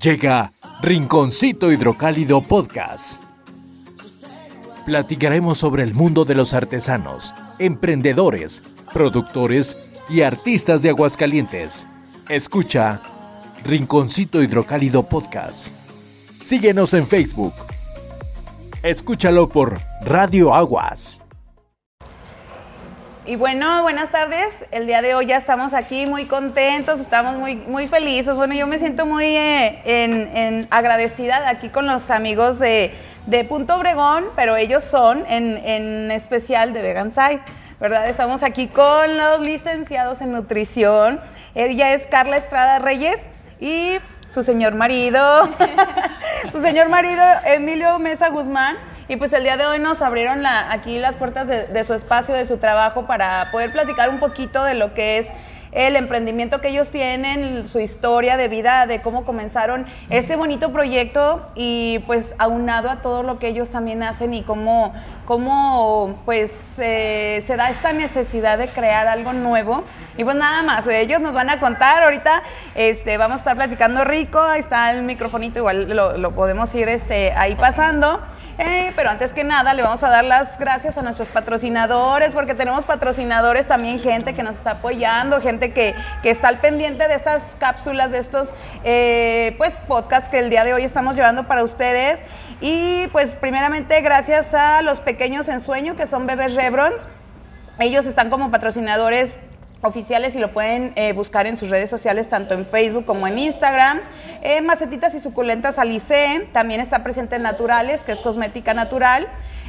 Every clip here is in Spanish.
Llega Rinconcito Hidrocálido Podcast. Platicaremos sobre el mundo de los artesanos, emprendedores, productores y artistas de Aguascalientes. Escucha Rinconcito Hidrocálido Podcast. Síguenos en Facebook. Escúchalo por Radio Aguas. Y bueno, buenas tardes. El día de hoy ya estamos aquí muy contentos, estamos muy, muy felices. Bueno, yo me siento muy eh, en, agradecida aquí con los amigos de, Punto Obregón, pero ellos son en, en especial de Vegan Side, ¿verdad? Estamos aquí con los licenciados en nutrición. Ella es Carla Estrada Reyes y su señor marido, su señor marido Emilio Mesa Guzmán. Y pues el día de hoy nos abrieron aquí las puertas de, su espacio, de su trabajo, para poder platicar un poquito de lo que es el emprendimiento que ellos tienen, su historia de vida, de cómo comenzaron este bonito proyecto y pues aunado a todo lo que ellos también hacen y cómo, cómo pues eh, se da esta necesidad de crear algo nuevo. Y pues nada más, ellos nos van a contar ahorita, este, vamos a estar platicando rico, ahí está el microfonito, igual lo, lo podemos ir este, ahí pasando. Eh, pero antes que nada, le vamos a dar las gracias a nuestros patrocinadores, porque tenemos patrocinadores también, gente que nos está apoyando, gente que, está al pendiente de estas cápsulas, de estos eh, pues podcasts que el día de hoy estamos llevando para ustedes. Y pues primeramente gracias a los pequeños en sueño, que son Bebés Rebrons. Ellos están como patrocinadores oficiales y lo pueden eh, buscar en sus redes sociales, tanto en Facebook como en Instagram. Eh, macetitas y suculentas Alice, también está presente en Naturales, que es cosmética natural.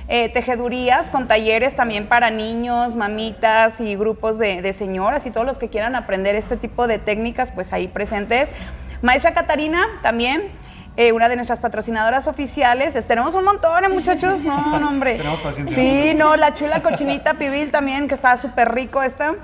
Eh, tejedurías con talleres también para niños, mamitas y grupos de, señoras y todos los que quieran aprender este tipo de técnicas, pues ahí presentes. Maestra Catarina también, una de nuestras patrocinadoras oficiales. Tenemos un montón, muchachos. No, no, hombre. Tenemos paciencia. Sí, no, la chula cochinita pibil también, que está súper rico esta.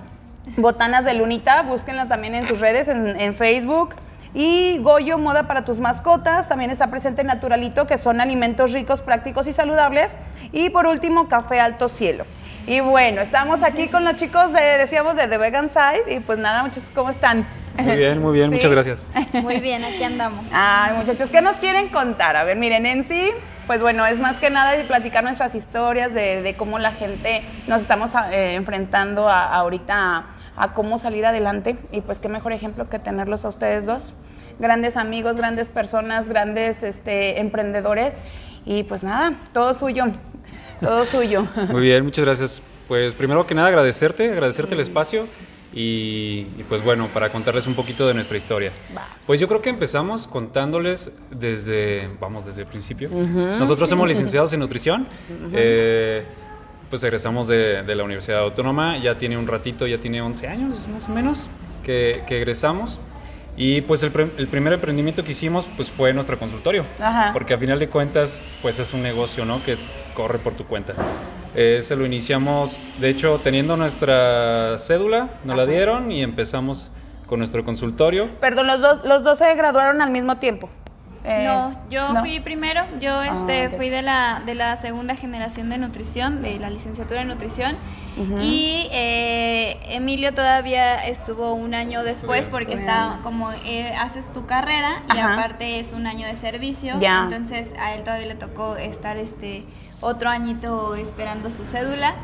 Botanas de Lunita, búsquenla también en sus redes, en, Facebook. Y Goyo Moda para tus mascotas, también está presente Naturalito, que son alimentos ricos, prácticos y saludables. Y por último, Café Alto Cielo. Y bueno, estamos aquí con los chicos de, decíamos, de The Vegan Side. Y pues nada, muchachos, ¿cómo están? Muy bien, muy bien, muchas gracias. Muy bien, aquí andamos. Ay, muchachos, ¿qué nos quieren contar? A ver, miren, en sí, pues bueno, es más que nada de platicar nuestras historias, de, cómo la gente nos estamos eh, enfrentando a, ahorita a cómo salir adelante y pues qué mejor ejemplo que tenerlos a ustedes dos. Grandes amigos, grandes personas, grandes este, emprendedores y pues nada, todo suyo, todo suyo. Muy bien, muchas gracias. Pues primero que nada agradecerte, agradecerte el espacio y, pues bueno, para contarles un poquito de nuestra historia. Pues yo creo que empezamos contándoles desde, vamos, desde el principio. Nosotros somos licenciados en nutrición pues egresamos de, la Universidad Autónoma, ya tiene un ratito, ya tiene 11 años más o menos que, egresamos. Y pues el, primer emprendimiento que hicimos pues fue nuestro consultorio, porque a final de cuentas pues es un negocio, ¿no? Que corre por tu cuenta. Se lo iniciamos, de hecho, teniendo nuestra cédula, nos la dieron y empezamos con nuestro consultorio. Perdón, los dos, los dos se graduaron al mismo tiempo. Eh, no, yo fui primero, yo ah, este, fui de la, de la segunda generación de nutrición, de la licenciatura en nutrición, y eh, Emilio todavía estuvo un año después porque está como eh, haces tu carrera y aparte es un año de servicio, entonces a él todavía le tocó estar este otro añito esperando su cédula.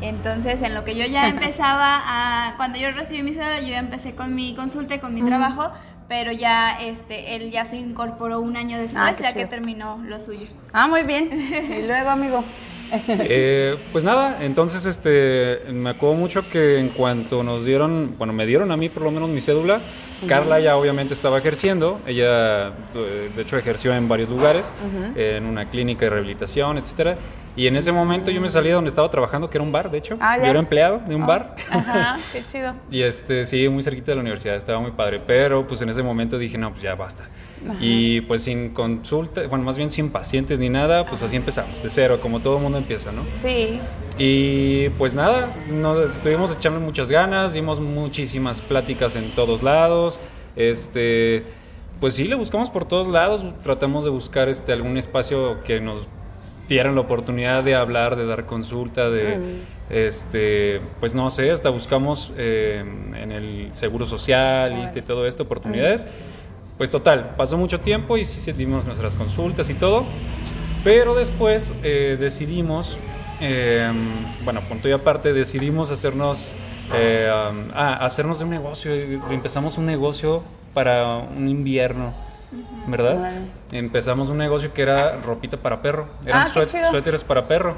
Entonces, en lo que yo ya empezaba a, cuando yo recibí mi cédula, yo ya empecé con mi consulta y con mi trabajo, pero ya este él ya se incorporó un año después, ah, ya que terminó lo suyo. Ah, muy bien. y luego, amigo. Eh, pues nada, entonces este me acuerdo mucho que en cuanto nos dieron, bueno, me dieron a mí por lo menos mi cédula, Carla ya obviamente estaba ejerciendo, ella eh, de hecho ejerció en varios lugares, en una clínica de rehabilitación, etcétera. Y en ese momento yo me salí de donde estaba trabajando, que era un bar, de hecho. Ah, yo era empleado de un oh, bar. Ajá, qué chido. y este, sí, muy cerquita de la universidad, estaba muy padre. Pero pues en ese momento dije, no, pues ya basta. Y pues sin consulta, bueno, más bien sin pacientes ni nada, pues así empezamos, de cero, como todo el mundo empieza, ¿no? Sí. Y pues nada, nos estuvimos echando muchas ganas, dimos muchísimas pláticas en todos lados. Este, pues sí, le buscamos por todos lados, tratamos de buscar este algún espacio que nos dieran la oportunidad de hablar, de dar consulta, de, este, pues no sé, hasta buscamos eh, en el seguro social y todo esto oportunidades. Pues total, pasó mucho tiempo y sí dimos nuestras consultas y todo, pero después eh, decidimos, em, bueno, punto y aparte, decidimos hacernos, eh, ah, hacernos de un negocio, empezamos un negocio para un invierno ¿verdad? Empezamos un negocio que era ropita para perro, eran ah, suéteres para perro.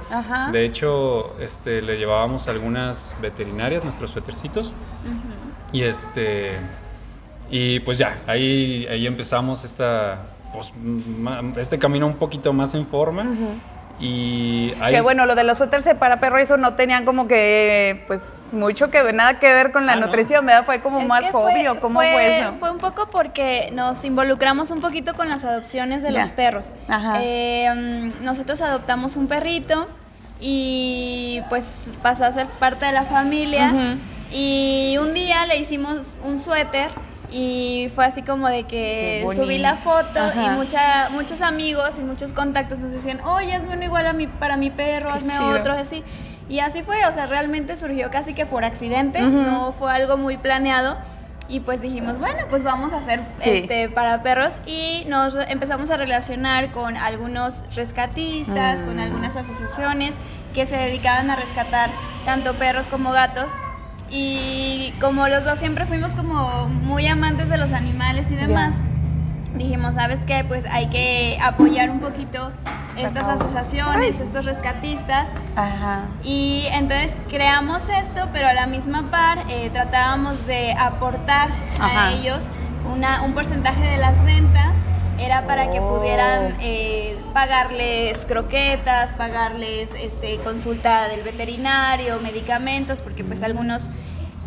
De hecho, este, le llevábamos a algunas veterinarias nuestros suétercitos. Y este y pues ya, ahí, ahí empezamos esta, pues, este camino un poquito más en forma. Y Que bueno, lo de los suéteres para perro, eso no tenían como que, pues, mucho que ver, nada que ver con la ah, nutrición, ¿verdad? Fue como más hobby o cómo fue, eso. Fue un poco porque nos involucramos un poquito con las adopciones de los perros. Eh, mm, nosotros adoptamos un perrito y pues pasó a ser parte de la familia. Y un día le hicimos un suéter y fue así como de que subí la foto y mucha, muchos amigos y muchos contactos nos decían, oye, hazme uno igual a mi, para mi perro, hazme otro, así. Y así fue, o sea, realmente surgió casi que por accidente, no fue algo muy planeado. Y pues dijimos, bueno, pues vamos a hacer este para perros y nos empezamos a relacionar con algunos rescatistas, con mm. algunas asociaciones que se dedicaban a rescatar tanto perros como gatos y como los dos siempre fuimos como muy amantes de los animales y demás, dijimos, ¿sabes qué? Pues hay que apoyar un poquito estas asociaciones, estos rescatistas. Ajá. Y entonces creamos esto, pero a la misma par eh, tratábamos de aportar a ellos una, un porcentaje de las ventas era para que pudieran oh. eh, pagarles croquetas, pagarles este, consulta del veterinario, medicamentos, porque pues algunos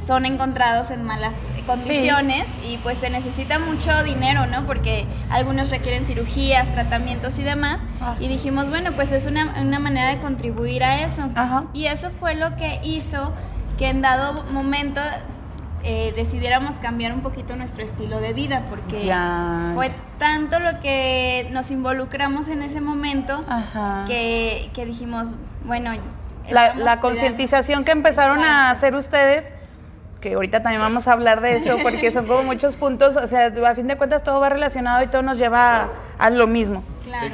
son encontrados en malas condiciones y pues se necesita mucho dinero, ¿no? Porque algunos requieren cirugías, tratamientos y demás. Ah. Y dijimos, bueno, pues es una, una manera de contribuir a eso. Y eso fue lo que hizo que en dado momento eh, decidiéramos cambiar un poquito nuestro estilo de vida, porque fue tanto lo que nos involucramos en ese momento que, dijimos, bueno, la, concientización que empezaron a hacer ustedes que ahorita también vamos a hablar de eso, porque son como muchos puntos, o sea, a fin de cuentas todo va relacionado y todo nos lleva a, lo mismo.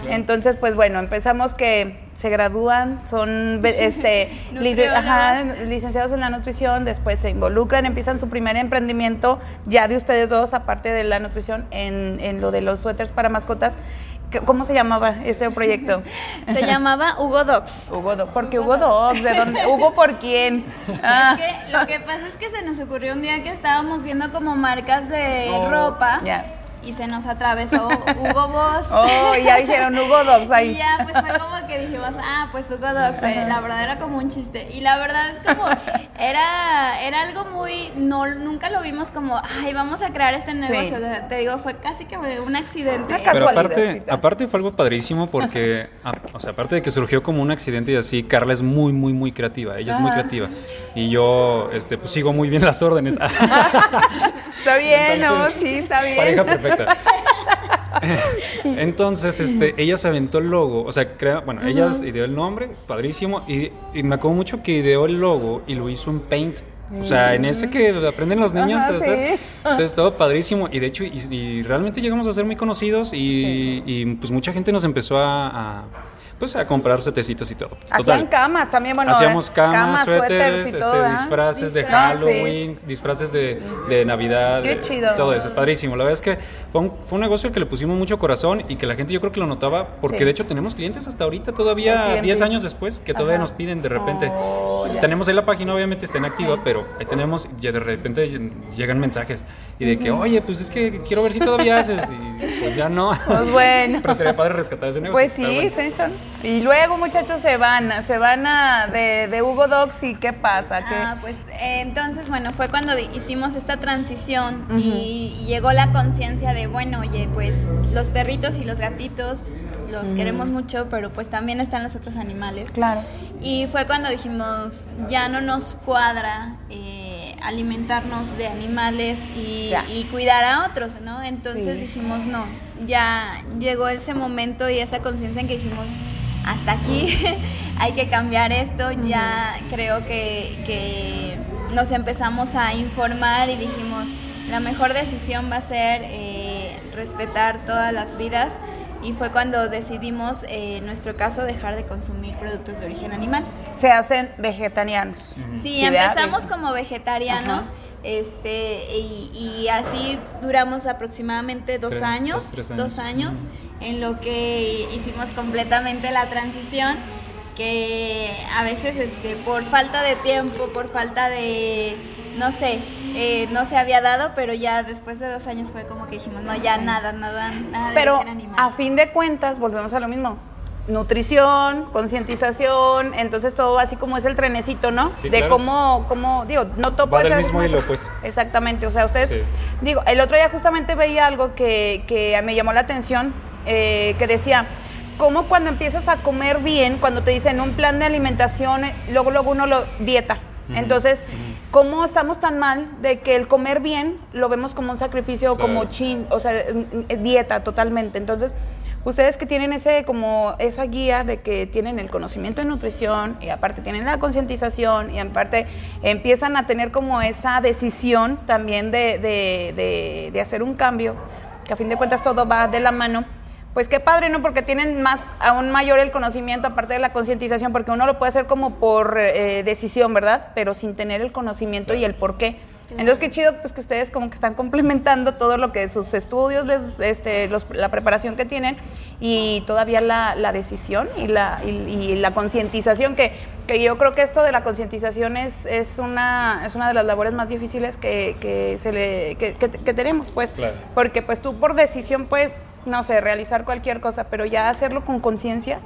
Entonces, pues bueno, empezamos que se gradúan, son este, licenciados en la nutrición, después se involucran, empiezan su primer emprendimiento ya de ustedes dos, aparte de la nutrición, en, en lo de los suéteres para mascotas. ¿Cómo se llamaba este proyecto? se llamaba Hugo Dogs. Hugo Dogs, ¿por qué Hugo, Dogs? ¿De dónde? ¿Hugo por quién? Ah. que lo que pasa es que se nos ocurrió un día que estábamos viendo como marcas de oh, ropa. Ya y se nos atravesó Hugo Boss. Oh, y ya dijeron Hugo Dogs ahí. Y ya, pues fue como que dijimos, ah, pues Hugo Dogs, eh, la verdad era como un chiste. Y la verdad es como, era, era algo muy, no, nunca lo vimos como, ay, vamos a crear este negocio. te digo, fue casi que un accidente. Pero aparte, aparte fue algo padrísimo porque, o sea, aparte de que surgió como un accidente y así, Carla es muy, muy, muy creativa. Ella es muy creativa. Y yo, este, pues sigo muy bien las órdenes. está bien, ¿no? Sí, está bien. Pareja perfecta. Entonces, este, ella se aventó el logo, o sea, crea, bueno, ella ideó el nombre, padrísimo, y, me acuerdo mucho que ideó el logo y lo hizo en Paint. O sea, en ese que aprenden los niños a hacer. Entonces, todo padrísimo. Y de hecho, y, realmente llegamos a ser muy conocidos y, pues mucha gente nos empezó a pues a comprar suetecitos y todo. Hacían camas también, bueno. Hacíamos camas, suéteres, este, disfraces de Halloween, disfraces de, de Navidad. Qué chido. Todo eso, padrísimo. La verdad es que fue un, fue un negocio que le pusimos mucho corazón y que la gente yo creo que lo notaba, porque de hecho tenemos clientes hasta ahorita, todavía 10 años después, que todavía nos piden de repente. Oh, tenemos ahí la página, obviamente está inactiva, pero ahí tenemos, y de repente llegan mensajes y de que, oye, pues es que quiero ver si todavía haces. Y pues ya no. Pues bueno. pero estaría padre rescatar ese negocio. Pues sí, sí, son y luego, muchachos, se van, se van a, de, Hugo Dogs y ¿qué pasa? Ah, pues eh, entonces, bueno, fue cuando hicimos esta transición y, llegó la conciencia de, bueno, oye, pues los perritos y los gatitos los queremos mucho, pero pues también están los otros animales. Claro. Y fue cuando dijimos, ya no nos cuadra eh, alimentarnos de animales y, y, cuidar a otros, ¿no? Entonces dijimos, no, ya llegó ese momento y esa conciencia en que dijimos, hasta aquí, hay que cambiar esto, ya creo que, nos empezamos a informar y dijimos, la mejor decisión va a ser eh, respetar todas las vidas y fue cuando decidimos, eh, en nuestro caso, dejar de consumir productos de origen animal. Se hacen vegetarianos. Sí, empezamos como vegetarianos. Este, y, así duramos aproximadamente dos años, dos, años, en lo que hicimos completamente la transición, que a veces este, por falta de tiempo, por falta de, no sé, eh, no se había dado, pero ya después de dos años fue como que dijimos, no, ya nada, nada, nada. Pero a fin de cuentas, volvemos a lo mismo. Nutrición, concientización, entonces todo así como es el trenecito, ¿no? de cómo, cómo, digo, no todo puede mismo hilo, pues. Exactamente, o sea, ustedes, digo, el otro día justamente veía algo que, que me llamó la atención, eh, que decía, cómo cuando empiezas a comer bien, cuando te dicen un plan de alimentación, eh, luego luego uno lo dieta. Entonces, ¿Cómo estamos tan mal de que el comer bien lo vemos como un sacrificio, como chin, o sea, dieta totalmente? Entonces, ustedes que tienen ese como esa guía de que tienen el conocimiento de nutrición y aparte tienen la concientización y aparte empiezan a tener como esa decisión también de, de, de hacer un cambio, que a fin de cuentas todo va de la mano pues qué padre, ¿no? Porque tienen más, aún mayor el conocimiento, aparte de la concientización, porque uno lo puede hacer como por eh, decisión, ¿verdad? Pero sin tener el conocimiento y el por qué. Entonces, qué chido pues que ustedes como que están complementando todo lo que sus estudios, les, este, la preparación que tienen y todavía la, la decisión y la, y, la concientización, que, que, yo creo que esto de la concientización es, es, una, es una de las labores más difíciles que, que se le, que, que, tenemos, pues. Porque pues tú por decisión, pues, no sé, realizar cualquier cosa, pero ya hacerlo con conciencia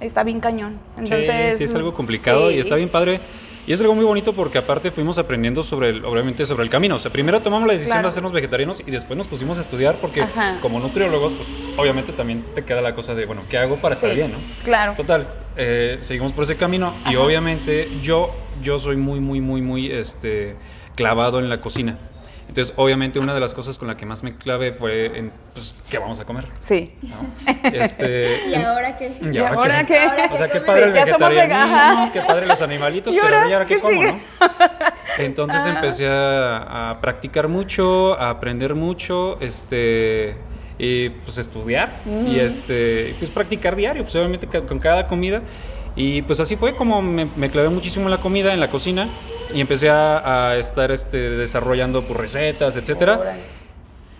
está bien cañón. Entonces, sí, sí, es algo complicado y está bien padre. Y es algo muy bonito porque aparte fuimos aprendiendo sobre el, obviamente sobre el camino. O sea, primero tomamos la decisión de hacernos vegetarianos y después nos pusimos a estudiar porque como nutriólogos, pues obviamente también te queda la cosa de, bueno, ¿qué hago para estar bien, no? Claro. Total, eh, seguimos por ese camino y obviamente yo, yo soy muy, muy, muy, muy este, clavado en la cocina. Entonces, obviamente, una de las cosas con la que más me clave fue en, pues, ¿qué vamos a comer? Sí. Este, ¿Y ahora qué? ¿Y ahora, qué? O sea, qué padre el vegetarianismo, qué padre los animalitos, pero ¿y ahora qué, como, no? Entonces empecé a, a, practicar mucho, a aprender mucho, este y pues estudiar y este pues practicar diario, pues obviamente con cada comida y pues así fue como me, me clavé muchísimo en la comida, en la cocina y empecé a, estar este, desarrollando pues, recetas, etcétera.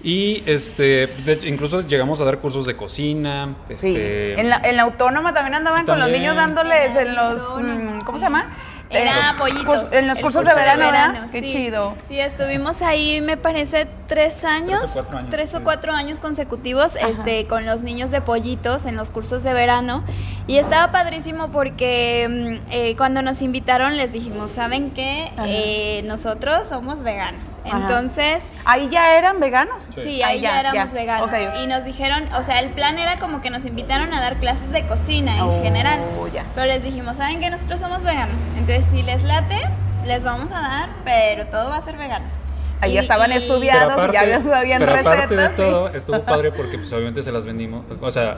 Y este, incluso llegamos a dar cursos de cocina. Este, en, la, en la autónoma también andaban con los niños dándoles en los, mm, ¿cómo se llama? Era pollitos. En los cursos de verano, ¿verdad? Qué chido. Sí, estuvimos ahí, me parece, tres años, tres o cuatro años, consecutivos, este, con los niños de pollitos en los cursos de verano. Y estaba padrísimo porque mm, eh, cuando nos invitaron les dijimos, ¿saben qué? Eh, nosotros somos veganos. Entonces... ¿Ahí ya eran veganos? Sí, ahí, ya, éramos veganos. Y nos dijeron, o sea, el plan era como que nos invitaron a dar clases de cocina en oh, general. Pero les dijimos, ¿saben qué? Nosotros somos veganos. Entonces, si les late, les vamos a dar, pero todo va a ser veganos. Ahí estaban estudiados y ya sabían pero recetas. Aparte de todo, estuvo padre porque pues obviamente se las vendimos, o sea,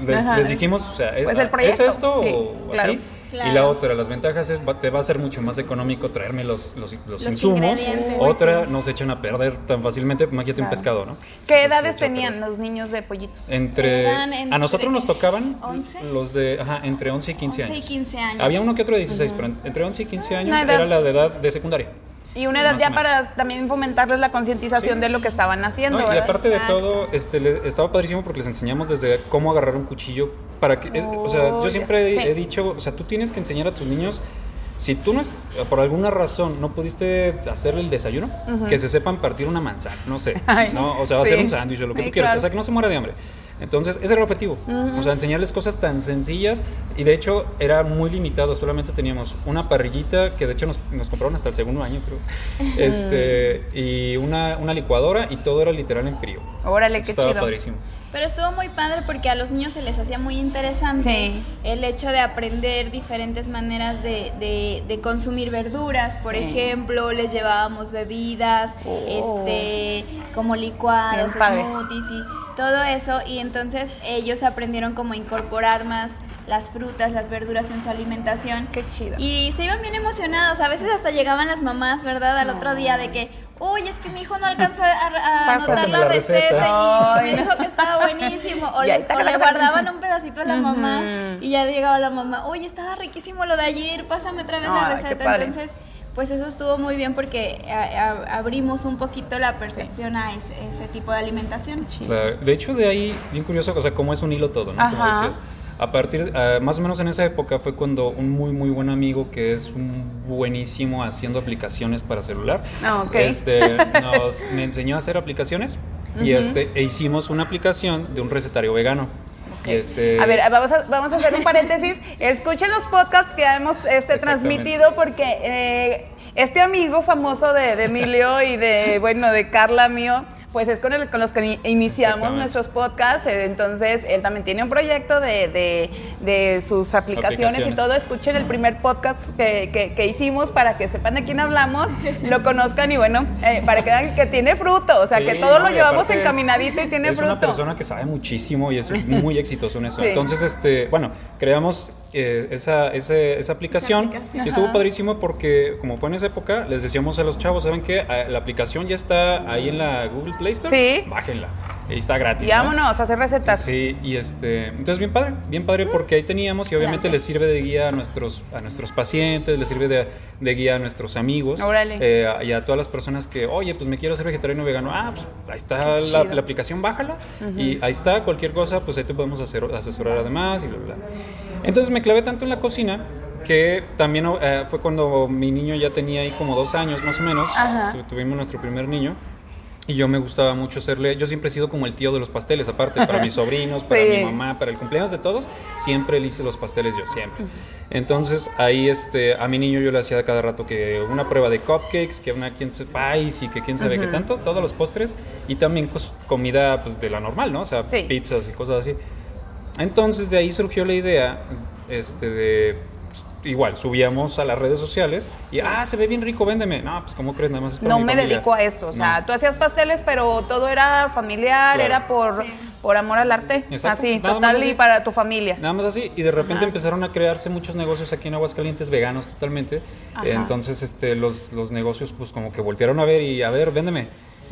les, dijimos, o sea, pues ¿es esto o así? Y la otra, las ventajas es, te va a ser mucho más económico traerme los, los, insumos. Otra, no se echan a perder tan fácilmente, imagínate un pescado, ¿no? ¿Qué edades tenían los niños de pollitos? Entre, a nosotros nos tocaban 11? los de, ajá, entre 11 y 15 11 años. y 15 años. Había uno que otro de 16, pero entre 11 y 15 años era la de edad de secundaria. Y una edad ya para también fomentarles la concientización de lo que estaban haciendo. y aparte de todo, este, estaba padrísimo porque les enseñamos desde cómo agarrar un cuchillo para que, o sea, yo siempre he, dicho, o sea, tú tienes que enseñar a tus niños si tú no es, por alguna razón no pudiste hacerle el desayuno, que se sepan partir una manzana, no sé, ¿no? o sea, hacer un sándwich o lo que tú quieras, o sea, que no se muera de hambre. Entonces, ese era el objetivo. O sea, enseñarles cosas tan sencillas y de hecho era muy limitado. Solamente teníamos una parrillita que de hecho nos, nos compraron hasta el segundo año, creo. este, y una, una, licuadora y todo era literal en frío. Órale, qué Estaba padrísimo. Pero estuvo muy padre porque a los niños se les hacía muy interesante el hecho de aprender diferentes maneras de, de, consumir verduras. Por ejemplo, les llevábamos bebidas, oh. este, como licuados, smoothies y todo eso. Y entonces ellos aprendieron cómo incorporar más las frutas, las verduras en su alimentación. Qué chido. Y se iban bien emocionados. A veces hasta llegaban las mamás, ¿verdad? Al otro día de que, uy, es que mi hijo no alcanza a, anotar la, receta, y me dijo que estaba buenísimo. O, le, guardaban un pedacito a la mamá y ya llegaba la mamá, uy, estaba riquísimo lo de ayer, pásame otra vez la receta. Entonces, pues eso estuvo muy bien porque abrimos un poquito la percepción a ese, tipo de alimentación. De hecho, de ahí, bien curioso, o sea, cómo es un hilo todo, ¿no? Como decías. A partir, más o menos en esa época fue cuando un muy, muy buen amigo que es un buenísimo haciendo aplicaciones para celular, ah, este, nos, me enseñó a hacer aplicaciones y este, e hicimos una aplicación de un recetario vegano. Este... A ver, vamos a, vamos a hacer un paréntesis. Escuchen los podcasts que hemos este, transmitido porque eh, este amigo famoso de, de Emilio y de, bueno, de Carla mío, pues es con, el, con los que iniciamos nuestros podcasts. Eh, entonces, él también tiene un proyecto de, de, sus aplicaciones, y todo. Escuchen el primer podcast que, que, hicimos para que sepan de quién hablamos, lo conozcan y bueno, eh, para que vean que tiene fruto. O sea, que todo lo llevamos encaminadito y tiene fruto. Es una persona que sabe muchísimo y es muy exitoso en eso. Entonces, este, bueno, creamos eh, esa, esa, aplicación, y estuvo padrísimo porque como fue en esa época, les decíamos a los chavos, ¿saben qué? Ah, la aplicación ya está ahí en la Google Play Store. Sí. Bájenla. Y está gratis. Y vámonos a hacer recetas. Sí, y este, entonces bien padre, bien padre porque ahí teníamos y obviamente les sirve de guía a nuestros, a nuestros pacientes, les sirve de, de guía a nuestros amigos. Eh, y a todas las personas que, oye, pues me quiero hacer vegetariano o vegano. Ah, pues ahí está la, aplicación, bájala. Y ahí está, cualquier cosa, pues ahí te podemos hacer, asesorar además y bla, bla. Entonces me clavé tanto en la cocina que también eh, fue cuando mi niño ya tenía ahí como dos años más o menos. tuvimos nuestro primer niño. Y yo me gustaba mucho hacerle, yo siempre he sido como el tío de los pasteles, aparte, para mis sobrinos, para mi mamá, para el cumpleaños de todos, siempre le hice los pasteles yo, siempre. Entonces ahí este, a mi niño yo le hacía cada rato que una prueba de cupcakes, que una quien se pies y que quién sabe qué tanto, todos los postres y también comida pues, de la normal, ¿no? O sea, pizzas y cosas así. Entonces de ahí surgió la idea este, de igual, subíamos a las redes sociales y, ah, se ve bien rico, véndeme. No, pues, ¿cómo crees? Nada más es No me dedico a esto. O sea, tú hacías pasteles, pero todo era familiar, era por, por amor al arte. Así, total y para tu familia. Nada más así. Y de repente empezaron a crearse muchos negocios aquí en Aguascalientes veganos totalmente. Entonces, este, los, los negocios, pues, como que voltearon a ver y, a ver, véndeme.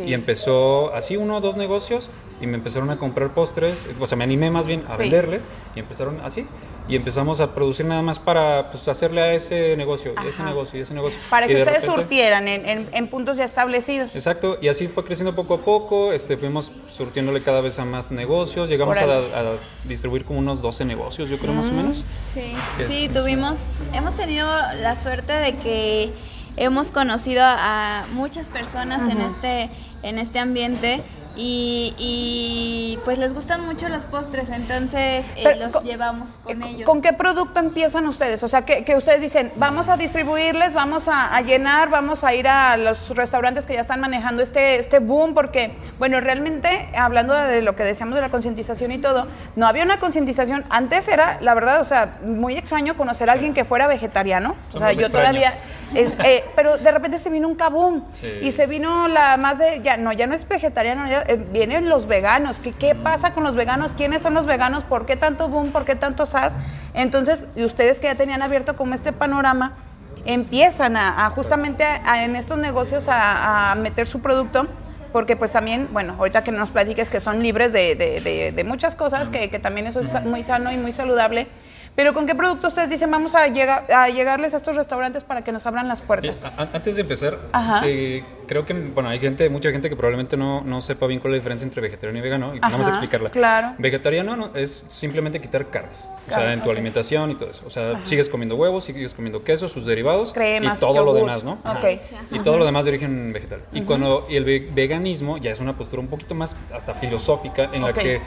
Y empezó así uno o dos negocios y me empezaron a comprar postres, o sea, me animé más bien a venderles y empezaron así y empezamos a producir nada más para pues, hacerle a ese negocio, y ese negocio y ese negocio. Para que ustedes surtieran en, en, puntos ya establecidos. Exacto, y así fue creciendo poco a poco, este, fuimos surtiéndole cada vez a más negocios, llegamos a, distribuir como unos 12 negocios, yo creo más o mm. menos. Sí, sí, tuvimos, hemos tenido la suerte de que hemos conocido a, muchas personas en este en este ambiente y, pues les gustan mucho los postres, entonces eh, los llevamos con ellos. ¿Con qué producto empiezan ustedes? O sea, que, ustedes dicen, vamos a distribuirles, vamos a, llenar, vamos a ir a los restaurantes que ya están manejando este, este boom, porque, bueno, realmente, hablando de lo que decíamos de la concientización y todo, no había una concientización. Antes era, la verdad, o sea, muy extraño conocer a alguien que fuera vegetariano. o sea, yo todavía... Eh, pero de repente se vino un kaboom y se vino la más de no, ya no es vegetariano, eh, vienen los veganos. ¿Qué, ¿Qué pasa con los veganos? ¿Quiénes son los veganos? ¿Por qué tanto boom? ¿Por qué tanto sas? Entonces, y ustedes que ya tenían abierto como este panorama, empiezan a, justamente en estos negocios a, meter su producto porque pues también, bueno, ahorita que nos platiques que son libres de, muchas cosas, que, que, también eso es muy sano y muy saludable, pero ¿con qué producto ustedes dicen vamos a, llegar, a llegarles a estos restaurantes para que nos abran las puertas? antes de empezar, eh, creo que, bueno, hay gente, mucha gente que probablemente no, no sepa bien cuál es la diferencia entre vegetariano y vegano, y vamos a explicarla. Claro. Vegetariano es simplemente quitar carnes, o sea, en tu alimentación y todo eso. O sea, sigues comiendo huevos, sigues comiendo queso, sus derivados Cremas, y todo lo demás, ¿no? Okay. Y todo lo demás de origen vegetal. Y cuando y el veganismo ya es una postura un poquito más hasta filosófica en la que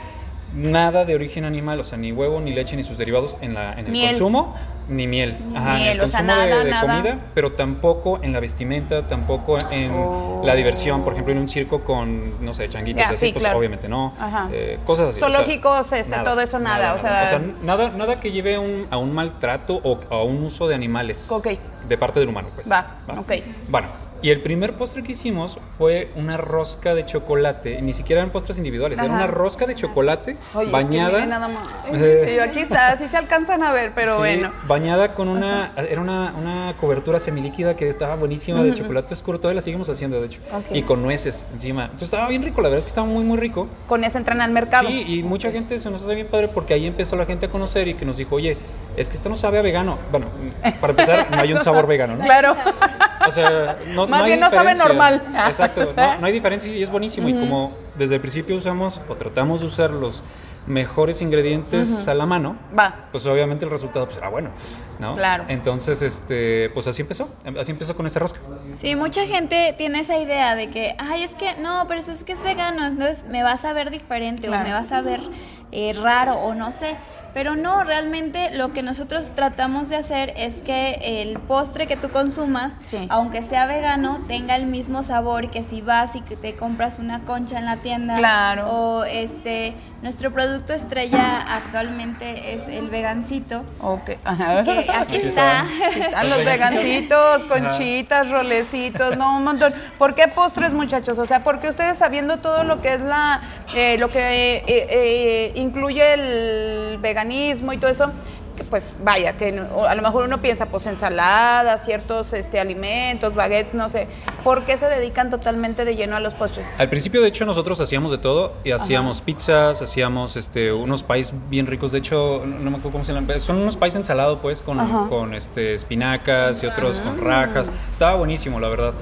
nada de origen animal, o sea, ni huevo, ni leche, ni sus derivados en, la, en el consumo, ni miel. Ajá, en el consumo de, comida, pero tampoco en la vestimenta, tampoco en la diversión, por ejemplo, en un circo con, no sé, changuitos así, pues obviamente no. Eh, cosas así. Zoológicos, este, todo eso nada. o, sea, nada, nada que lleve a un maltrato o a un uso de animales. De parte del humano, pues. Va, ok. Bueno, Y el primer postre que hicimos fue una rosca de chocolate, ni siquiera eran postres individuales, era una rosca de chocolate bañada. nada más. Eh, aquí está, así se alcanzan a ver, pero bueno. Bañada con una, era una, una, cobertura semilíquida que estaba buenísima de chocolate oscuro, todavía la seguimos haciendo de hecho, y con nueces encima. Entonces estaba bien rico, la verdad es que estaba muy, muy rico. Con ese entran al mercado. Sí, y mucha gente se nos hace bien padre porque ahí empezó la gente a conocer y que nos dijo, oye, es que esto no sabe a vegano. Bueno, para empezar, no hay un sabor vegano, ¿no? Claro. O sea, no, Más bien no sabe normal. Exacto, no, hay diferencia y es buenísimo. Y como desde el principio usamos o tratamos de usar los mejores ingredientes a la mano, Va. pues obviamente el resultado pues, será bueno, ¿no? Claro. Entonces, este, pues así empezó, así empezó con esa rosca. Sí, mucha gente tiene esa idea de que, ay, es que no, pero es que es vegano, entonces me vas a ver diferente o me vas a ver eh, raro o no sé. Pero no, realmente lo que nosotros tratamos de hacer es que el postre que tú consumas, aunque sea vegano, tenga el mismo sabor que si vas y que te compras una concha en la tienda. Claro. O este, nuestro producto estrella actualmente es el vegancito. Ok. Que aquí está. Están los vegancitos, conchitas, rolecitos, no, un montón. ¿Por qué postres, muchachos? O sea, porque ustedes sabiendo todo lo que es la, eh, lo que eh, eh, incluye el veganismo, y todo eso, que pues vaya, que a lo mejor uno piensa pues ensaladas, ciertos este, alimentos, baguettes, no sé, ¿por qué se dedican totalmente de lleno a los postres? Al principio de hecho nosotros hacíamos de todo, y hacíamos pizzas, hacíamos este, unos pais bien ricos, de hecho no me acuerdo cómo se llaman, son unos pais ensalados pues con, con este, espinacas y otros con rajas, estaba buenísimo la verdad,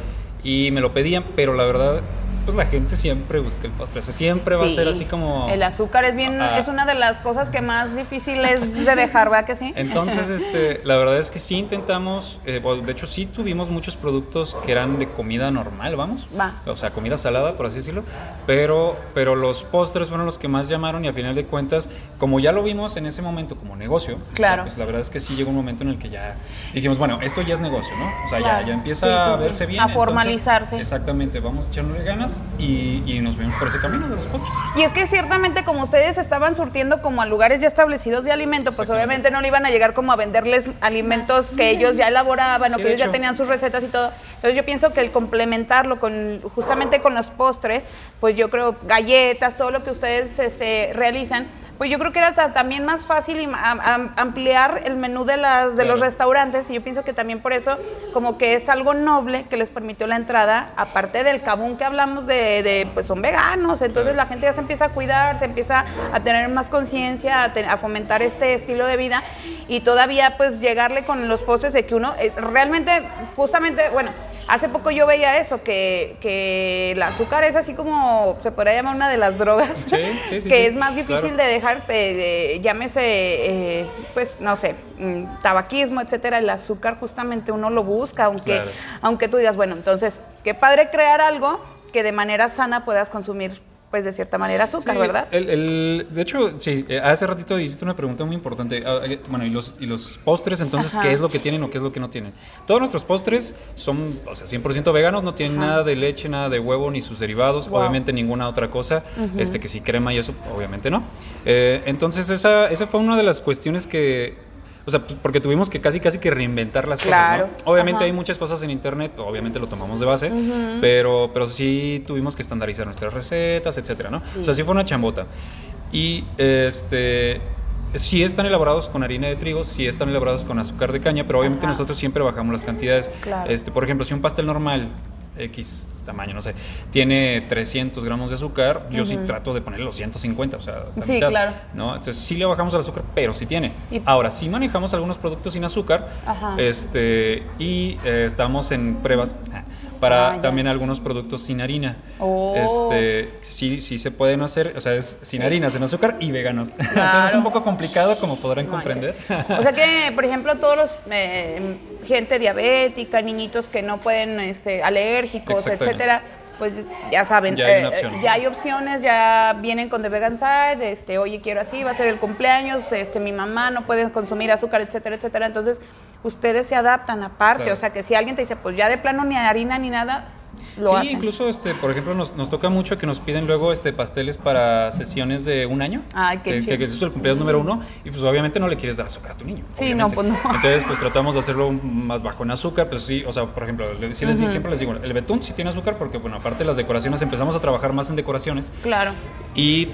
y me lo pedían, pero la verdad pues la gente siempre busca el postre, siempre va a ser así como... El azúcar es bien, es una de las cosas que más difícil es de dejar, ¿verdad que sí? Entonces, este, la verdad es que sí intentamos, eh, de hecho sí tuvimos muchos productos que eran de comida normal, vamos, va. o sea, comida salada, por así decirlo, pero, pero los postres fueron los que más llamaron y a final de cuentas, como ya lo vimos en ese momento como negocio, claro. pues la verdad es que sí llegó un momento en el que ya dijimos, bueno, esto ya es negocio, ¿no? O sea, ya, ya empieza a verse bien. A formalizarse. exactamente, vamos a echarle ganas y, nos vemos por ese camino de los postres. Y es que ciertamente como ustedes estaban surtiendo como a lugares ya establecidos de alimento, pues obviamente no le iban a llegar como a venderles alimentos que ellos ya elaboraban o que ellos ya tenían sus recetas y todo. Entonces yo pienso que el complementarlo con justamente con los postres, pues yo creo galletas, todo lo que ustedes este, realizan, pues yo creo que era también más fácil ampliar el menú de las de los restaurantes y yo pienso que también por eso como que es algo noble que les permitió la entrada, aparte del cabún que hablamos de, pues son veganos, entonces la gente ya se empieza a cuidar, se empieza a tener más conciencia, a, fomentar este estilo de vida y todavía pues llegarle con los postres de que uno eh, realmente justamente, bueno, Hace poco yo veía eso, que, que el azúcar es así como se podría llamar una de las drogas, que es más difícil de dejar, eh, llámese, eh, pues no sé, mm, tabaquismo, etcétera. El azúcar justamente uno lo busca, aunque, aunque tú digas, bueno, entonces, qué padre crear algo que de manera sana puedas consumir pues de cierta manera azúcar, ¿verdad? El, de hecho, sí, eh, hace ratito hiciste una pregunta muy importante. Ah, eh, bueno, y los, y los postres, entonces, ¿qué es lo que tienen o qué es lo que no tienen? Todos nuestros postres son, o sea, 100% veganos, no tienen nada de leche, nada de huevo, ni sus derivados, obviamente ninguna otra cosa, este que si crema y eso, obviamente no. Eh, entonces, esa, esa fue una de las cuestiones que o sea, pues, porque tuvimos que casi casi que reinventar las cosas, ¿no? Obviamente hay muchas cosas en internet, obviamente lo tomamos de base, pero, pero sí tuvimos que estandarizar nuestras recetas, etcétera, ¿no? O sea, sí fue una chambota. Y este sí están elaborados con harina de trigo, sí están elaborados con azúcar de caña, pero obviamente nosotros siempre bajamos las cantidades. Este, por ejemplo, si un pastel normal X tamaño, no sé, tiene 300 gramos de azúcar, yo sí trato de ponerle los 150, o sea, sí, claro. ¿no? Entonces sí le bajamos el azúcar, pero sí tiene. Ahora, sí manejamos algunos productos sin azúcar este y eh, estamos en pruebas para ah, también algunos productos sin harina. Oh. Este, sí, sí se pueden hacer, o sea, es sin harina, sin azúcar y veganos. Entonces es un poco complicado, como podrán comprender. O sea que, por ejemplo, todos los eh, gente diabética, niñitos que no pueden, este, alérgicos, etcétera pues ya saben, ya hay, eh, ya hay, opciones, ya vienen con The Vegan Side, este, oye, quiero así, va a ser el cumpleaños, este, mi mamá no puede consumir azúcar, etcétera, etcétera. Entonces, ustedes se adaptan aparte, o sea, que si alguien te dice, pues ya de plano ni harina ni nada, sí, incluso, este, por ejemplo, nos, nos, toca mucho que nos piden luego este, pasteles para sesiones de un año. Qué que, que, es el cumpleaños número uno. Y pues obviamente no le quieres dar azúcar a tu niño. Sí, no, pues no. Entonces, pues tratamos de hacerlo más bajo en azúcar. Pues sí, o sea, por ejemplo, siempre les digo, el betún sí tiene azúcar porque, bueno, aparte de las decoraciones, empezamos a trabajar más en decoraciones. Claro. Y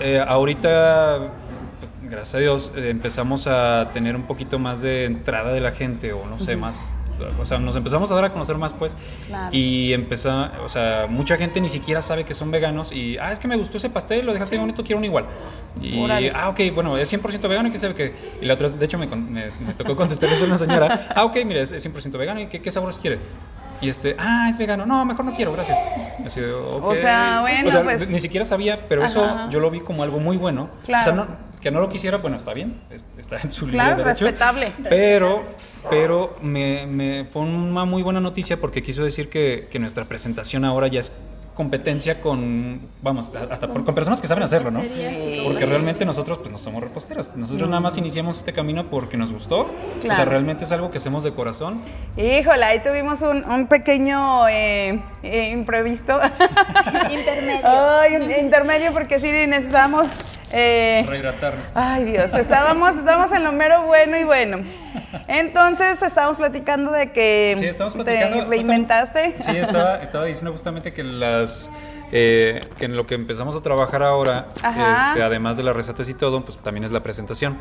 eh, ahorita pues, gracias a Dios, eh, empezamos a tener un poquito más de entrada de la gente, o no sé, más o sea, nos empezamos a dar a conocer más, pues. Y empezó, o sea, mucha gente ni siquiera sabe que son veganos y, ah, es que me gustó ese pastel, lo dejaste bonito, quiero uno igual. Y, ah, ok, bueno, es 100% vegano y que sabe que. Y la otra, de hecho, me, me, tocó contestar eso a una señora, ah, ok, mire, es, 100% vegano y ¿qué, qué sabores quiere? Y este, ah, es vegano. No, mejor no quiero, gracias. O sea, bueno, o sea, pues... Ni siquiera sabía, pero eso yo lo vi como algo muy bueno. Claro. O sea, no, que no lo quisiera, bueno, está bien, está en su claro, derecho. respetable. Pero, pero me, me, fue una muy buena noticia porque quiso decir que, que nuestra presentación ahora ya es competencia con, vamos, hasta con, personas que saben hacerlo, ¿no? Porque realmente nosotros pues no somos reposteros. Nosotros nada más iniciamos este camino porque nos gustó. O sea, realmente es algo que hacemos de corazón. Híjole, ahí tuvimos un, un pequeño eh, eh, imprevisto. intermedio. Ay, un intermedio porque sí necesitamos eh, Ay Dios, estábamos, estábamos en lo mero bueno y bueno. Entonces estábamos platicando de que te reinventaste. Sí, estaba, estaba diciendo justamente que las eh, que en lo que empezamos a trabajar ahora, este, además de las recetas y todo, pues también es la presentación.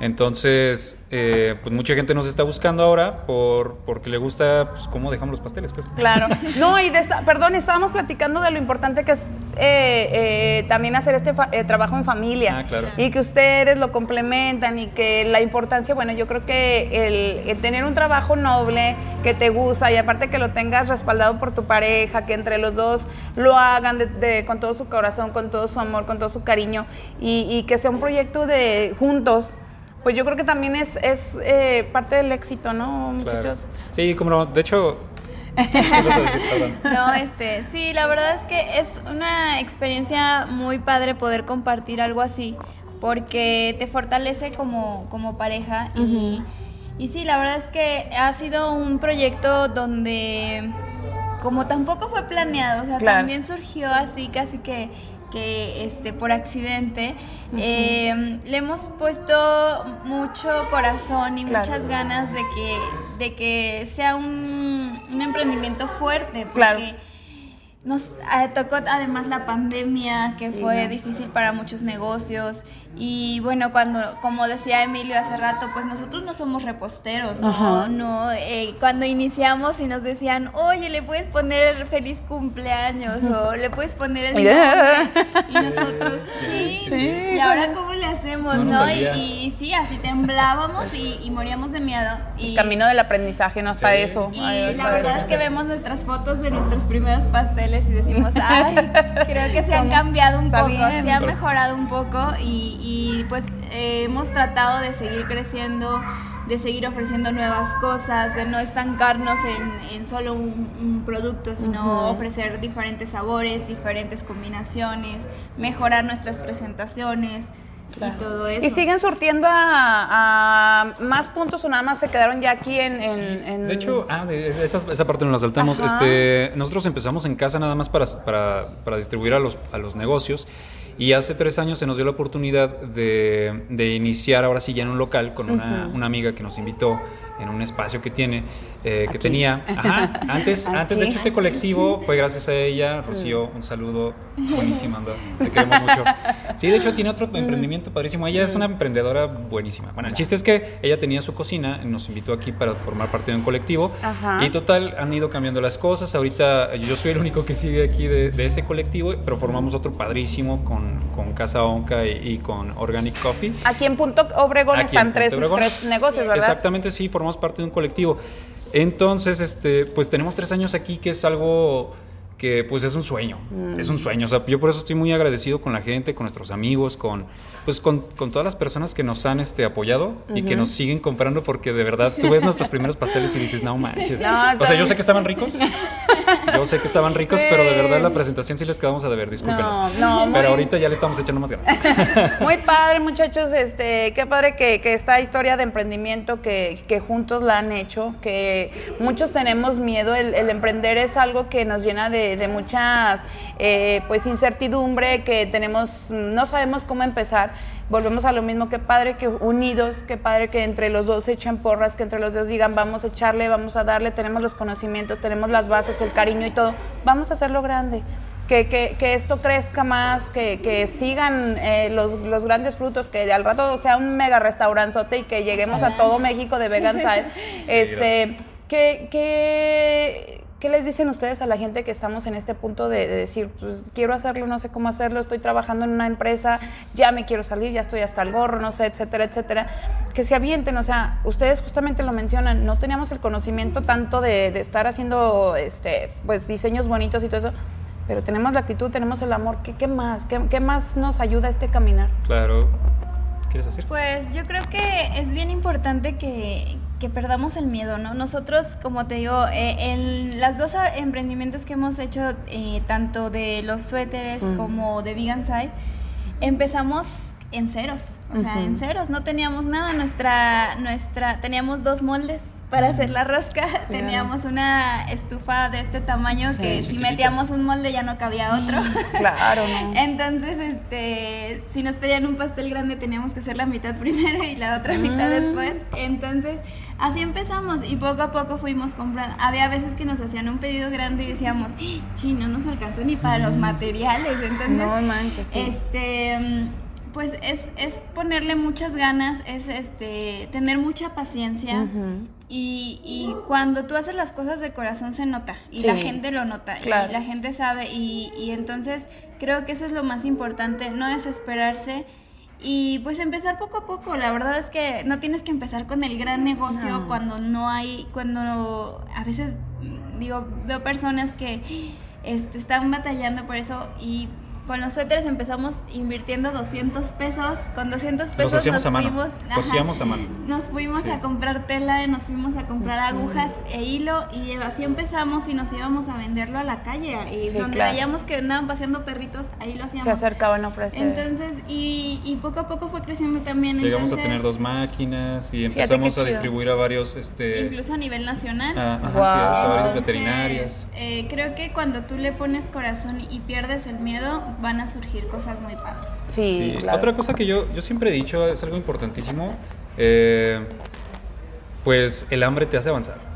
Entonces, eh, pues mucha gente nos está buscando ahora por porque le gusta pues, cómo dejamos los pasteles. Pues. Claro. No, y de perdón, estábamos platicando de lo importante que es eh, también hacer este trabajo en familia. Ah, claro. Y que ustedes lo complementan y que la importancia, bueno, yo creo que el, tener un trabajo noble que te gusta y aparte que lo tengas respaldado por tu pareja, que entre los dos lo hagan de, con todo su corazón, con todo su amor, con todo su cariño y, que sea un proyecto de juntos. Pues yo creo que también es, es eh, parte del éxito, ¿no, muchachos? Sí, como no, de hecho, no, este, sí, la verdad es que es una experiencia muy padre poder compartir algo así, porque te fortalece como, como pareja y, y sí, la verdad es que ha sido un proyecto donde como tampoco fue planeado, o sea, también surgió así casi que, que este, por accidente, eh, le hemos puesto mucho corazón y muchas ganas de que, de que sea un, un emprendimiento fuerte, porque nos eh, tocó además la pandemia, que fue difícil para muchos negocios. Y bueno, cuando, como decía Emilio hace rato, pues nosotros no somos reposteros, ¿no? no eh, cuando iniciamos y nos decían, oye, le puedes poner feliz cumpleaños o le puedes poner el nombre. Y nosotros, sí, ¿Y ahora cómo le hacemos, no? y, sí, así temblábamos y, moríamos de miedo. Y, el camino del aprendizaje no para eso. Y la verdad es que vemos nuestras fotos de nuestros primeros pasteles y decimos, ay, creo que se han cambiado un poco, se ha mejorado un poco y y pues eh, hemos tratado de seguir creciendo, de seguir ofreciendo nuevas cosas, de no estancarnos en, solo un, producto, sino ofrecer diferentes sabores, diferentes combinaciones, mejorar nuestras presentaciones. Y todo eso. ¿Y siguen surtiendo a, más puntos o nada más se quedaron ya aquí en...? De hecho, ah, esa, esa, parte nos la saltamos. Este, nosotros empezamos en casa nada más para, para, para distribuir a los, a los negocios y hace tres años se nos dio la oportunidad de, de iniciar ahora sí ya en un local con una, una amiga que nos invitó en un espacio que tiene, eh, que tenía. Ajá, antes, antes, de hecho, este colectivo fue gracias a ella. Rocío, un saludo buenísima, te queremos mucho. Sí, de hecho, tiene otro emprendimiento padrísimo. Ella es una emprendedora buenísima. Bueno, el chiste es que ella tenía su cocina, nos invitó aquí para formar parte de un colectivo. Y total, han ido cambiando las cosas. Ahorita yo soy el único que sigue aquí de, ese colectivo, pero formamos otro padrísimo con, con Casa Onca y, con Organic Coffee. Aquí en Punto Obregón están tres, tres negocios, ¿verdad? Exactamente, sí, formamos parte de un colectivo. Entonces, este, pues tenemos tres años aquí, que es algo que pues es un sueño, mm. es un sueño. O sea, yo por eso estoy muy agradecido con la gente, con nuestros amigos, con pues con, con todas las personas que nos han este, apoyado y que nos siguen comprando porque de verdad tú ves nuestros primeros pasteles y dices, no manches. o sea, yo sé que estaban ricos, Yo sé que estaban ricos, pero de verdad la presentación sí les quedamos a deber, discúlpenos. No, no, pero ahorita ya le estamos echando más ganas. Muy padre, muchachos, este, qué padre que, que esta historia de emprendimiento que, que, juntos la han hecho, que muchos tenemos miedo, el, emprender es algo que nos llena de, de muchas, eh, pues, incertidumbre, que tenemos, no sabemos cómo empezar volvemos a lo mismo, qué padre que unidos, qué padre que entre los dos se echen porras, que entre los dos digan, vamos a echarle, vamos a darle, tenemos los conocimientos, tenemos las bases, el cariño y todo, vamos a hacerlo grande. Que, que, que esto crezca más, que, que sigan eh, los, los, grandes frutos, que al rato sea un mega restauranzote y que lleguemos a todo México de Vegan Side. este, que, que ¿Qué les dicen ustedes a la gente que estamos en este punto de, decir, pues quiero hacerlo, no sé cómo hacerlo, estoy trabajando en una empresa, ya me quiero salir, ya estoy hasta el gorro, no sé, etcétera, etcétera? Que se avienten, o sea, ustedes justamente lo mencionan, no teníamos el conocimiento tanto de, estar haciendo, este, pues, diseños bonitos y todo eso, pero tenemos la actitud, tenemos el amor, ¿qué, qué más? ¿Qué, ¿Qué más nos ayuda a este caminar? Claro, ¿Quieres decir? Pues yo creo que es bien importante que, que perdamos el miedo, ¿no? Nosotros, como te digo, eh, en las dos emprendimientos que hemos hecho, eh, tanto de los suéteres como de Vegan Side, empezamos en ceros, o sea, en ceros, no teníamos nada, nuestra, nuestra, teníamos dos moldes para hacer la rosca teníamos una estufa de este tamaño que si metíamos un molde ya no cabía otro. Claro, ¿no? Entonces, este, si nos pedían un pastel grande teníamos que hacer la mitad primero y la otra mitad mm. después. Entonces, así empezamos y poco a poco fuimos comprando. Había veces que nos hacían un pedido grande y decíamos, sí, no nos alcanzó ni para los materiales. Entonces, no manches, este pues es, es, ponerle muchas ganas, es este tener mucha paciencia y, y, cuando tú haces las cosas de corazón se nota y la gente lo nota y la gente sabe y, y, entonces creo que eso es lo más importante, no desesperarse y pues empezar poco a poco. La verdad es que no tienes que empezar con el gran negocio cuando no hay, cuando a veces digo, veo personas que este, están batallando por eso y con los suéteres empezamos invirtiendo 200 pesos. Con 200 pesos nos fuimos, a mano. Nos fuimos a comprar tela, nos fuimos a comprar agujas e hilo y así empezamos y nos íbamos a venderlo a la calle. Y donde veíamos que andaban paseando perritos, ahí lo hacíamos. Se acercaban a ofrecer. Entonces, y, y poco a poco fue creciendo también. Llegamos a tener dos máquinas y empezamos a distribuir a varios... Este... Incluso a nivel nacional. Ah, a varios veterinarios. Eh, creo que cuando tú le pones corazón y pierdes el miedo, van a surgir cosas muy padres. Sí, Otra cosa que yo, yo siempre he dicho, es algo importantísimo, eh, pues el hambre te hace avanzar.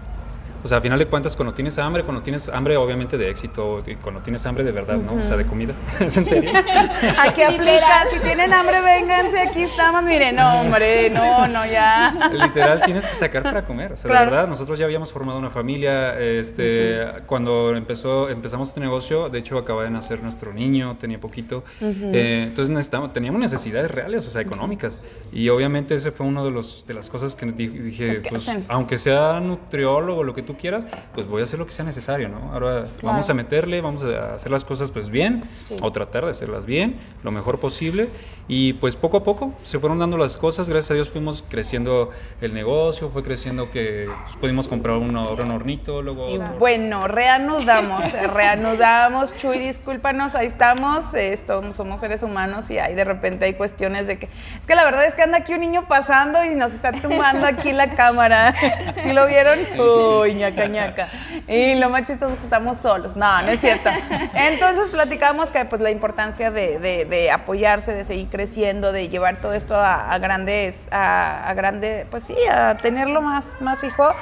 O sea, a final de cuentas, cuando tienes hambre, cuando tienes hambre obviamente de éxito, y cuando tienes hambre de verdad, ¿no? O sea, de comida. ¿Es en serio? Aquí aplica, si tienen hambre, vénganse, aquí estamos. Miren, no, hombre, no, no, ya. Literal, tienes que sacar para comer. O sea, de verdad, nosotros ya habíamos formado una familia. Este, Cuando empezó, empezamos este negocio, de hecho, acaba de nacer nuestro niño, tenía poquito. Eh, entonces, necesitamos, teníamos necesidades reales, o sea, económicas. Y obviamente, ese fue uno de, los, de las cosas que dije, pues, aunque sea nutriólogo, lo que tú quieras, pues voy a hacer lo que sea necesario, ¿no? Ahora vamos a meterle, vamos a hacer las cosas pues bien, o tratar de hacerlas bien, lo mejor posible, y pues poco a poco se fueron dando las cosas, gracias a Dios fuimos creciendo el negocio, fue creciendo que pues, pudimos comprar un, un hornito, luego... Y bueno, reanudamos, reanudamos, Chuy, discúlpanos, ahí estamos, esto, somos seres humanos y hay de repente hay cuestiones de que, es que la verdad es que anda aquí un niño pasando y nos está tumbando aquí la cámara, ¿sí lo vieron? Uy, ñaca, ñaca. Y lo más chistoso es que estamos solos. No, no es cierto. Entonces platicamos que pues la importancia de, de, apoyarse, de seguir creciendo, de llevar todo esto a, grandes, a, a grande, pues sí, a tenerlo más, más fijo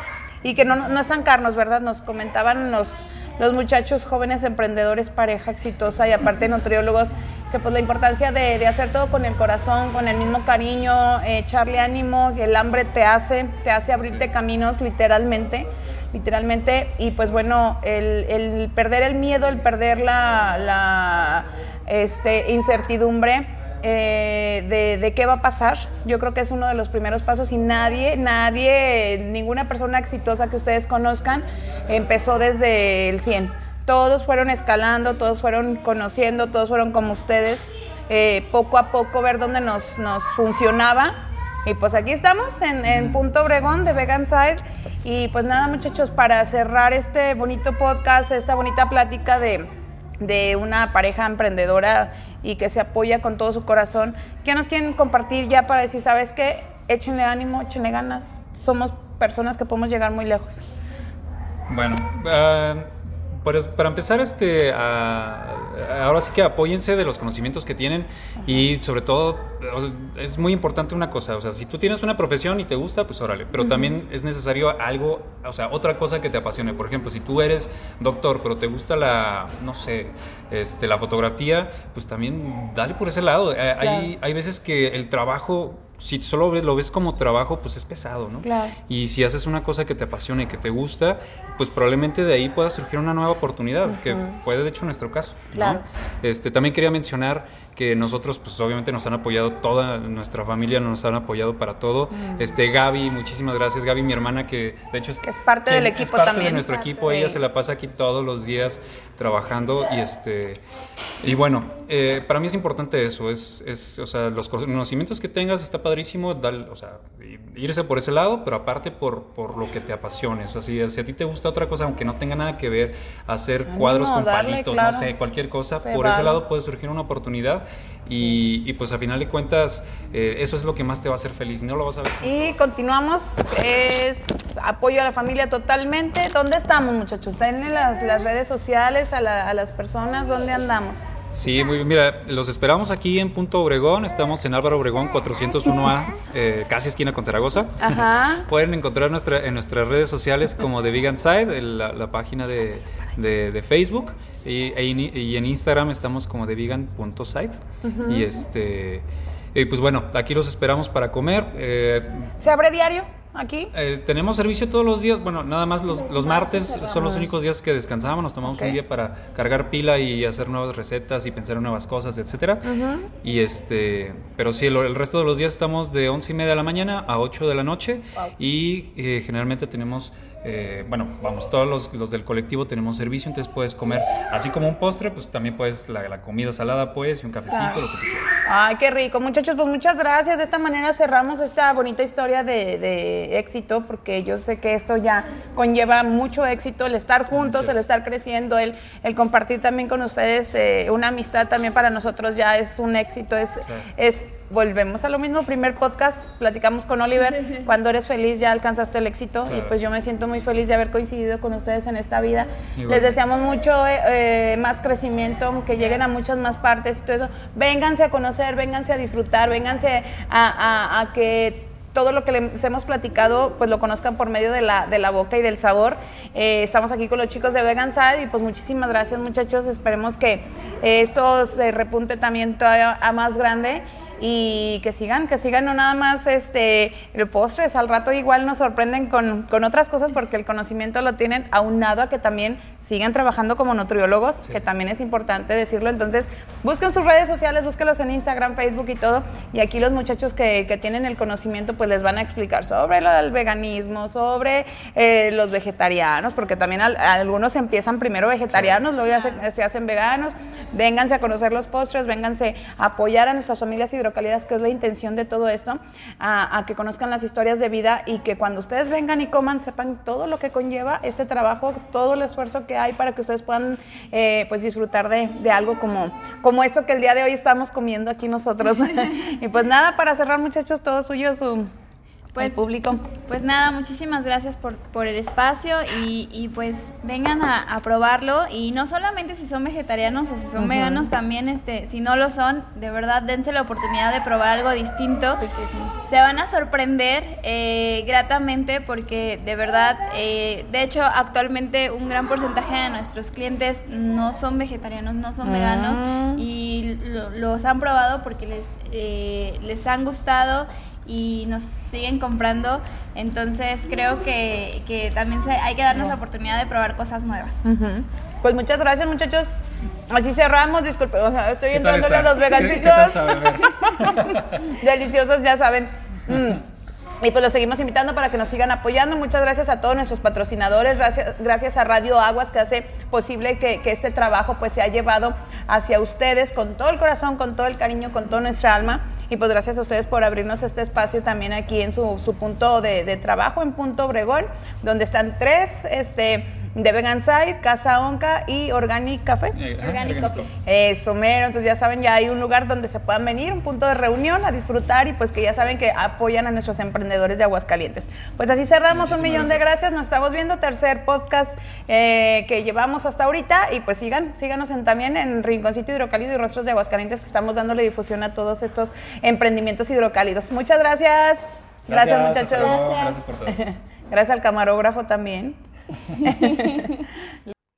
y que no, no estancarnos, ¿verdad? Nos comentaban los, los muchachos jóvenes emprendedores, pareja exitosa y aparte nutriólogos, que pues la importancia de, de, hacer todo con el corazón, con el mismo cariño, echarle ánimo, que el hambre te hace, te hace abrirte caminos literalmente literalmente. Y pues bueno, el, perder el miedo, el perder la, este, incertidumbre eh, de, qué va a pasar, yo creo que es uno de los primeros pasos y nadie, nadie, ninguna persona exitosa que ustedes conozcan empezó desde el 100. Todos fueron escalando, todos fueron conociendo, todos fueron como ustedes. Eh, poco a poco ver dónde nos, nos funcionaba Y pues aquí estamos en, Punto Obregón de Vegan Side. Y pues nada, muchachos, para cerrar este bonito podcast, esta bonita plática de, de una pareja emprendedora y que se apoya con todo su corazón, ¿qué nos quieren compartir ya para decir, sabes qué? Échenle ánimo, échenle ganas. Somos personas que podemos llegar muy lejos. Bueno, uh pues, para empezar, este, ahora sí que apóyense de los conocimientos que tienen y sobre todo es muy importante una cosa, o sea, si tú tienes una profesión y te gusta, pues órale, pero también es necesario algo, o sea, otra cosa que te apasione. Por ejemplo, si tú eres doctor, pero te gusta la, no sé, este, la fotografía, pues también dale por ese lado. Eh, hay, hay veces que el trabajo si solo ves, lo ves como trabajo, pues es pesado, ¿no? Claro. Y si haces una cosa que te apasiona y que te gusta, pues probablemente de ahí pueda surgir una nueva oportunidad, que fue de hecho nuestro caso. Claro. Este, también quería mencionar que nosotros, pues obviamente nos han apoyado, toda nuestra familia nos han apoyado para todo. Este, Gaby, muchísimas gracias. Gaby, mi hermana, que de hecho es, que es parte del equipo es parte también. de nuestro equipo, ella se la pasa aquí todos los días trabajando y este y bueno, eh, para mí es importante eso, es, es, o sea, los conocimientos que tengas está padrísimo, o sea, irse por ese lado, pero aparte por, por lo que te apasione, o sea, si, a ti te gusta otra cosa, aunque no tenga nada que ver, hacer cuadros con palitos, no sé, cualquier cosa, por ese lado puede surgir una oportunidad y, pues a final de cuentas eh, eso es lo que más te va a hacer feliz, no lo vas a ver. Y continuamos, es apoyo a la familia totalmente. ¿Dónde estamos muchachos? Denle las, las redes sociales a, a las personas, ¿dónde andamos? Sí, muy bien. Mira, los esperamos aquí en Punto Obregón. Estamos en Álvaro Obregón 401A, eh, casi esquina con Zaragoza. Ajá. Pueden encontrar nuestra, en nuestras redes sociales como The Vegan Side, la, página de, de, Facebook. Y, e y, en Instagram estamos como TheVegan.site. Y este. Y pues bueno, aquí los esperamos para comer. Eh, ¿Se abre diario? aquí? Eh, tenemos servicio todos los días, bueno, nada más los, los martes son los únicos días que descansamos, nos tomamos un día para cargar pila y hacer nuevas recetas y pensar en nuevas cosas, etcétera. Y este, pero sí, el, resto de los días estamos de once y media de la mañana a 8 de la noche y eh, generalmente tenemos eh, bueno, vamos, todos los, los, del colectivo tenemos servicio, entonces puedes comer así como un postre, pues también puedes la, comida salada, pues, y un cafecito, lo que tú quieras. Ay, qué rico, muchachos, pues muchas gracias. De esta manera cerramos esta bonita historia de, éxito, porque yo sé que esto ya conlleva mucho éxito, el estar juntos, el estar creciendo, el, el compartir también con ustedes eh, una amistad también para nosotros ya es un éxito, es, es volvemos a lo mismo, primer podcast, platicamos con Oliver, cuando eres feliz ya alcanzaste el éxito y pues yo me siento muy feliz de haber coincidido con ustedes en esta vida. Les deseamos mucho eh, eh, más crecimiento, que lleguen a muchas más partes y todo eso. Vénganse a conocer, vénganse a disfrutar, vénganse a, que todo lo que les hemos platicado, pues lo conozcan por medio de la, de la boca y del sabor. Eh, estamos aquí con los chicos de Vegan Side y pues muchísimas gracias muchachos. Esperemos que esto se repunte también todavía a más grande y que sigan, que sigan no nada más este postres, al rato igual nos sorprenden con, con otras cosas porque el conocimiento lo tienen aunado a que también sigan trabajando como nutriólogos, que también es importante decirlo. Entonces, busquen sus redes sociales, búsquenlos en Instagram, Facebook y todo. Y aquí los muchachos que, que tienen el conocimiento, pues les van a explicar sobre el veganismo, sobre eh, los vegetarianos, porque también algunos empiezan primero vegetarianos, luego ya se, hacen veganos. Vénganse a conocer los postres, vénganse a apoyar a nuestras familias hidrocálidas, que es la intención de todo esto, a, a que conozcan las historias de vida y que cuando ustedes vengan y coman, sepan todo lo que conlleva este trabajo, todo el esfuerzo que hay para que ustedes puedan eh, pues disfrutar de, de, algo como, como esto que el día de hoy estamos comiendo aquí nosotros. y pues nada, para cerrar muchachos, todo suyo, su, pues, público. Pues nada, muchísimas gracias por, por el espacio y, y pues vengan a, probarlo y no solamente si son vegetarianos o si son veganos, también este, si no lo son, de verdad dense la oportunidad de probar algo distinto. Se van a sorprender eh, gratamente porque de verdad, eh, de hecho actualmente un gran porcentaje de nuestros clientes no son vegetarianos, no son veganos ah. y los han probado porque les, eh, les han gustado y nos siguen comprando. Entonces creo que, que también hay que darnos la oportunidad de probar cosas nuevas. Pues muchas gracias muchachos. Así cerramos, disculpe, o sea, estoy entrando a los vegancitos. Deliciosos, ya saben. Mm. Y pues los seguimos invitando para que nos sigan apoyando. Muchas gracias a todos nuestros patrocinadores, gracias, gracias a Radio Aguas que hace posible que, que, este trabajo pues se ha llevado hacia ustedes con todo el corazón, con todo el cariño, con toda nuestra alma. y pues gracias a ustedes por abrirnos este espacio también aquí en su, punto de, de trabajo, en Punto Obregón, donde están tres, este de Vegan Side, Casa Onca y Organic Café. Eh, Organic Coffee. Eso, mero. Entonces ya saben, ya hay un lugar donde se puedan venir, un punto de reunión a disfrutar y pues que ya saben que apoyan a nuestros emprendedores de Aguascalientes. Pues así cerramos, un millón de gracias. Nos estamos viendo, tercer podcast eh, que llevamos hasta ahorita y pues sigan, síganos en, también en Rinconcito Hidrocálido y Rostros de Aguascalientes que estamos dándole difusión a todos estos emprendimientos hidrocálidos. Muchas gracias. Gracias, muchachos. Gracias por todo. gracias al camarógrafo también.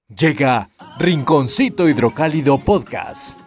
Llega Rinconcito Hidrocálido Podcast